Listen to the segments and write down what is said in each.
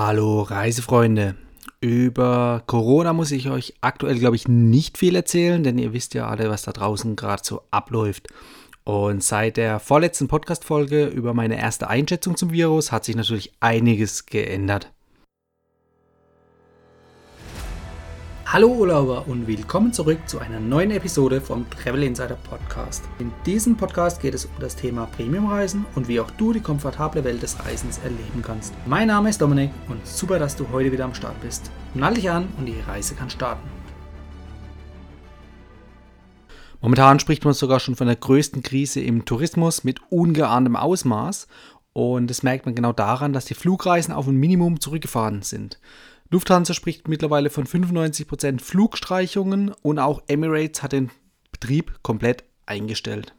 Hallo Reisefreunde. Über Corona muss ich euch aktuell, glaube ich, nicht viel erzählen, denn ihr wisst ja alle, was da draußen gerade so abläuft. Und seit der vorletzten Podcast-Folge über meine erste Einschätzung zum Virus hat sich natürlich einiges geändert. Hallo Urlauber und willkommen zurück zu einer neuen Episode vom Travel Insider Podcast. In diesem Podcast geht es um das Thema Premiumreisen und wie auch du die komfortable Welt des Reisens erleben kannst. Mein Name ist Dominik und super, dass du heute wieder am Start bist. Nall dich an und die Reise kann starten. Momentan spricht man sogar schon von der größten Krise im Tourismus mit ungeahntem Ausmaß und das merkt man genau daran, dass die Flugreisen auf ein Minimum zurückgefahren sind. Lufthansa spricht mittlerweile von 95% Flugstreichungen und auch Emirates hat den Betrieb komplett eingestellt.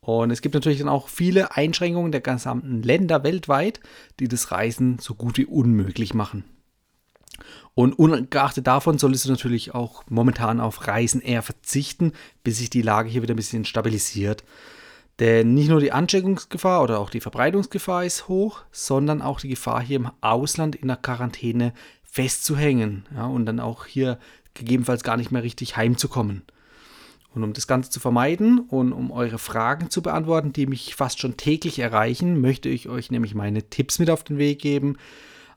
Und es gibt natürlich dann auch viele Einschränkungen der gesamten Länder weltweit, die das Reisen so gut wie unmöglich machen. Und ungeachtet davon solltest du natürlich auch momentan auf Reisen eher verzichten, bis sich die Lage hier wieder ein bisschen stabilisiert. Denn nicht nur die Ansteckungsgefahr oder auch die Verbreitungsgefahr ist hoch, sondern auch die Gefahr hier im Ausland in der Quarantäne festzuhängen ja, und dann auch hier gegebenenfalls gar nicht mehr richtig heimzukommen. Und um das Ganze zu vermeiden und um eure Fragen zu beantworten, die mich fast schon täglich erreichen, möchte ich euch nämlich meine Tipps mit auf den Weg geben.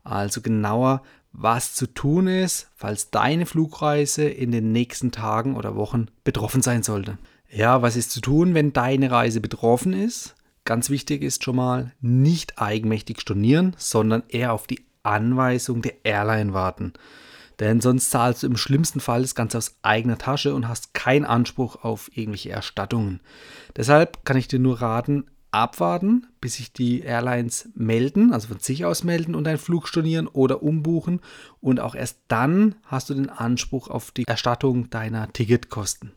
Also genauer, was zu tun ist, falls deine Flugreise in den nächsten Tagen oder Wochen betroffen sein sollte. Ja, was ist zu tun, wenn deine Reise betroffen ist? Ganz wichtig ist schon mal, nicht eigenmächtig stornieren, sondern eher auf die Anweisung der Airline warten. Denn sonst zahlst du im schlimmsten Fall das Ganze aus eigener Tasche und hast keinen Anspruch auf irgendwelche Erstattungen. Deshalb kann ich dir nur raten, abwarten, bis sich die Airlines melden, also von sich aus melden und deinen Flug stornieren oder umbuchen. Und auch erst dann hast du den Anspruch auf die Erstattung deiner Ticketkosten.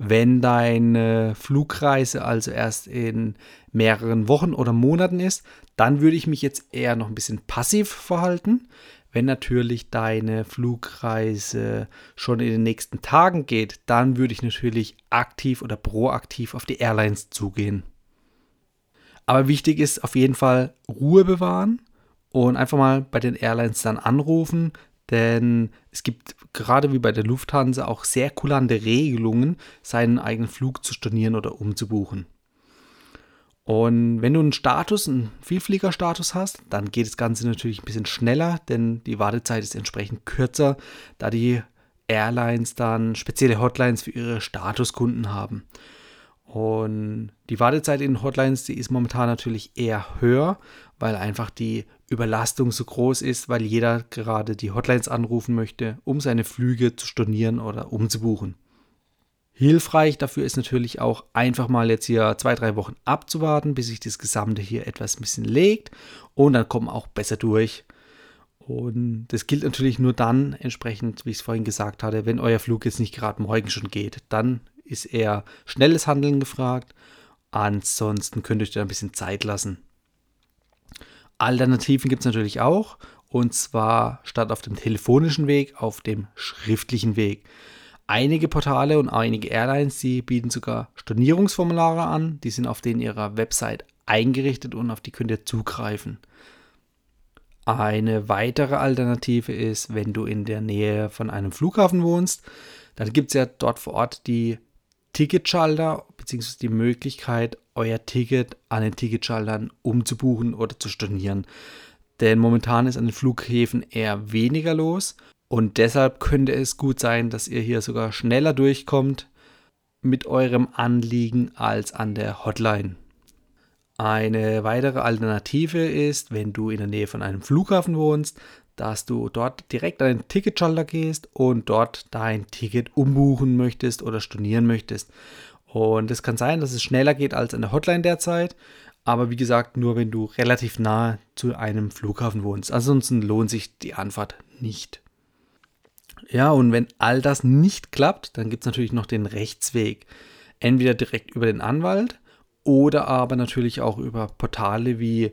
Wenn deine Flugreise also erst in mehreren Wochen oder Monaten ist, dann würde ich mich jetzt eher noch ein bisschen passiv verhalten. Wenn natürlich deine Flugreise schon in den nächsten Tagen geht, dann würde ich natürlich aktiv oder proaktiv auf die Airlines zugehen. Aber wichtig ist auf jeden Fall Ruhe bewahren und einfach mal bei den Airlines dann anrufen, denn es gibt gerade wie bei der Lufthansa auch sehr kulante Regelungen, seinen eigenen Flug zu stornieren oder umzubuchen. Und wenn du einen Status, einen Vielfliegerstatus hast, dann geht das Ganze natürlich ein bisschen schneller, denn die Wartezeit ist entsprechend kürzer, da die Airlines dann spezielle Hotlines für ihre Statuskunden haben. Und die Wartezeit in Hotlines, die ist momentan natürlich eher höher, weil einfach die Überlastung so groß ist, weil jeder gerade die Hotlines anrufen möchte, um seine Flüge zu stornieren oder umzubuchen. Hilfreich dafür ist natürlich auch einfach mal jetzt hier zwei, drei Wochen abzuwarten, bis sich das Gesamte hier etwas ein bisschen legt und dann kommen auch besser durch. Und das gilt natürlich nur dann entsprechend, wie ich es vorhin gesagt hatte, wenn euer Flug jetzt nicht gerade morgen schon geht. Dann ist eher schnelles Handeln gefragt. Ansonsten könnt ihr euch da ein bisschen Zeit lassen. Alternativen gibt es natürlich auch. Und zwar statt auf dem telefonischen Weg, auf dem schriftlichen Weg. Einige Portale und einige Airlines, die bieten sogar Stornierungsformulare an. Die sind auf denen ihrer Website eingerichtet und auf die könnt ihr zugreifen. Eine weitere Alternative ist, wenn du in der Nähe von einem Flughafen wohnst, dann gibt es ja dort vor Ort die Ticketschalter bzw. die Möglichkeit, euer Ticket an den Ticketschaltern umzubuchen oder zu stornieren. Denn momentan ist an den Flughäfen eher weniger los und deshalb könnte es gut sein, dass ihr hier sogar schneller durchkommt mit eurem Anliegen als an der Hotline. Eine weitere Alternative ist, wenn du in der Nähe von einem Flughafen wohnst, dass du dort direkt an den Ticketschalter gehst und dort dein Ticket umbuchen möchtest oder stornieren möchtest. Und es kann sein, dass es schneller geht als an der Hotline derzeit, aber wie gesagt, nur wenn du relativ nah zu einem Flughafen wohnst. Ansonsten lohnt sich die Anfahrt nicht. Ja, und wenn all das nicht klappt, dann gibt es natürlich noch den Rechtsweg. Entweder direkt über den Anwalt oder aber natürlich auch über Portale wie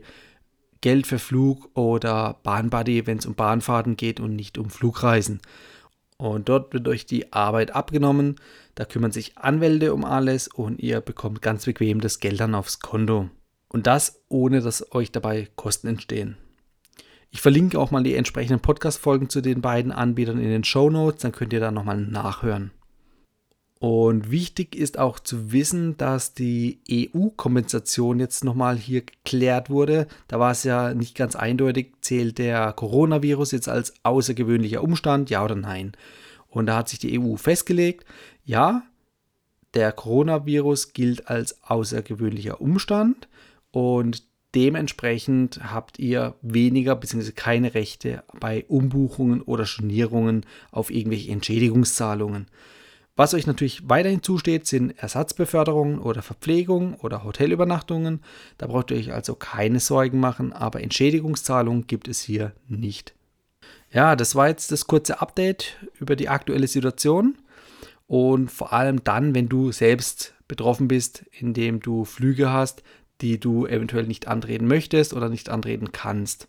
Geld für Flug oder Bahnbuddy, wenn es um Bahnfahrten geht und nicht um Flugreisen. Und dort wird euch die Arbeit abgenommen. Da kümmern sich Anwälte um alles und ihr bekommt ganz bequem das Geld dann aufs Konto. Und das ohne, dass euch dabei Kosten entstehen. Ich verlinke auch mal die entsprechenden Podcast-Folgen zu den beiden Anbietern in den Show Notes, dann könnt ihr da nochmal nachhören. Und wichtig ist auch zu wissen, dass die EU-Kompensation jetzt nochmal hier geklärt wurde. Da war es ja nicht ganz eindeutig, zählt der Coronavirus jetzt als außergewöhnlicher Umstand, ja oder nein. Und da hat sich die EU festgelegt, ja, der Coronavirus gilt als außergewöhnlicher Umstand und dementsprechend habt ihr weniger bzw. keine Rechte bei Umbuchungen oder Stornierungen auf irgendwelche Entschädigungszahlungen. Was euch natürlich weiterhin zusteht, sind Ersatzbeförderungen oder Verpflegung oder Hotelübernachtungen. Da braucht ihr euch also keine Sorgen machen, aber Entschädigungszahlungen gibt es hier nicht. Ja, das war jetzt das kurze Update über die aktuelle Situation und vor allem dann, wenn du selbst betroffen bist, indem du Flüge hast, die du eventuell nicht antreten möchtest oder nicht antreten kannst.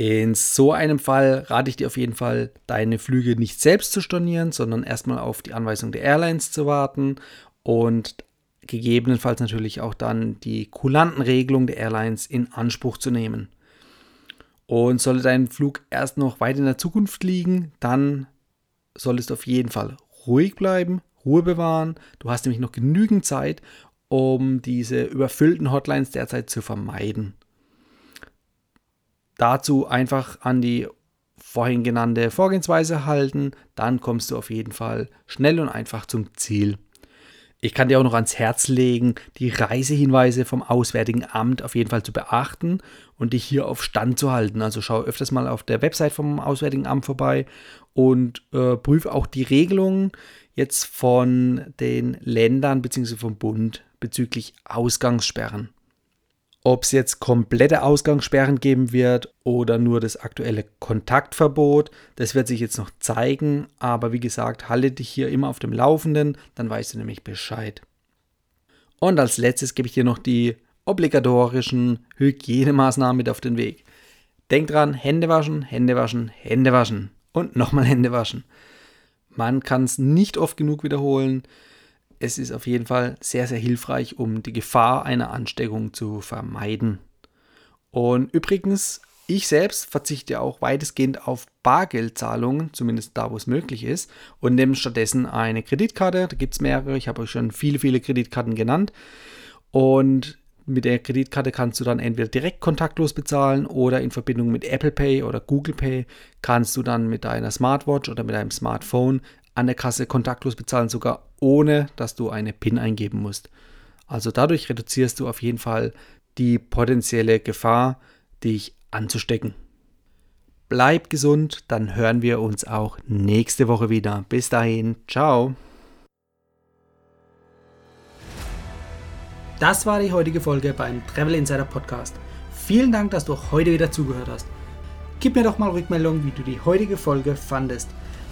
In so einem Fall rate ich dir auf jeden Fall, deine Flüge nicht selbst zu stornieren, sondern erstmal auf die Anweisung der Airlines zu warten und gegebenenfalls natürlich auch dann die kulanten Regelungen der Airlines in Anspruch zu nehmen. Und sollte dein Flug erst noch weit in der Zukunft liegen, dann solltest du auf jeden Fall ruhig bleiben, Ruhe bewahren. Du hast nämlich noch genügend Zeit, um diese überfüllten Hotlines derzeit zu vermeiden dazu einfach an die vorhin genannte Vorgehensweise halten, dann kommst du auf jeden Fall schnell und einfach zum Ziel. Ich kann dir auch noch ans Herz legen, die Reisehinweise vom Auswärtigen Amt auf jeden Fall zu beachten und dich hier auf Stand zu halten. Also schau öfters mal auf der Website vom Auswärtigen Amt vorbei und äh, prüfe auch die Regelungen jetzt von den Ländern bzw. vom Bund bezüglich Ausgangssperren. Ob es jetzt komplette Ausgangssperren geben wird oder nur das aktuelle Kontaktverbot, das wird sich jetzt noch zeigen. Aber wie gesagt, halte dich hier immer auf dem Laufenden, dann weißt du nämlich Bescheid. Und als letztes gebe ich dir noch die obligatorischen Hygienemaßnahmen mit auf den Weg. Denk dran, Hände waschen, Hände waschen, Hände waschen und nochmal Hände waschen. Man kann es nicht oft genug wiederholen es ist auf jeden Fall sehr, sehr hilfreich, um die Gefahr einer Ansteckung zu vermeiden. Und übrigens, ich selbst verzichte auch weitestgehend auf Bargeldzahlungen, zumindest da, wo es möglich ist, und nehme stattdessen eine Kreditkarte. Da gibt es mehrere. Ich habe euch schon viele, viele Kreditkarten genannt. Und mit der Kreditkarte kannst du dann entweder direkt kontaktlos bezahlen oder in Verbindung mit Apple Pay oder Google Pay kannst du dann mit deiner Smartwatch oder mit deinem Smartphone an der Kasse kontaktlos bezahlen, sogar ohne dass du eine PIN eingeben musst. Also dadurch reduzierst du auf jeden Fall die potenzielle Gefahr, dich anzustecken. Bleib gesund, dann hören wir uns auch nächste Woche wieder. Bis dahin, ciao. Das war die heutige Folge beim Travel Insider Podcast. Vielen Dank, dass du heute wieder zugehört hast. Gib mir doch mal Rückmeldung, wie du die heutige Folge fandest.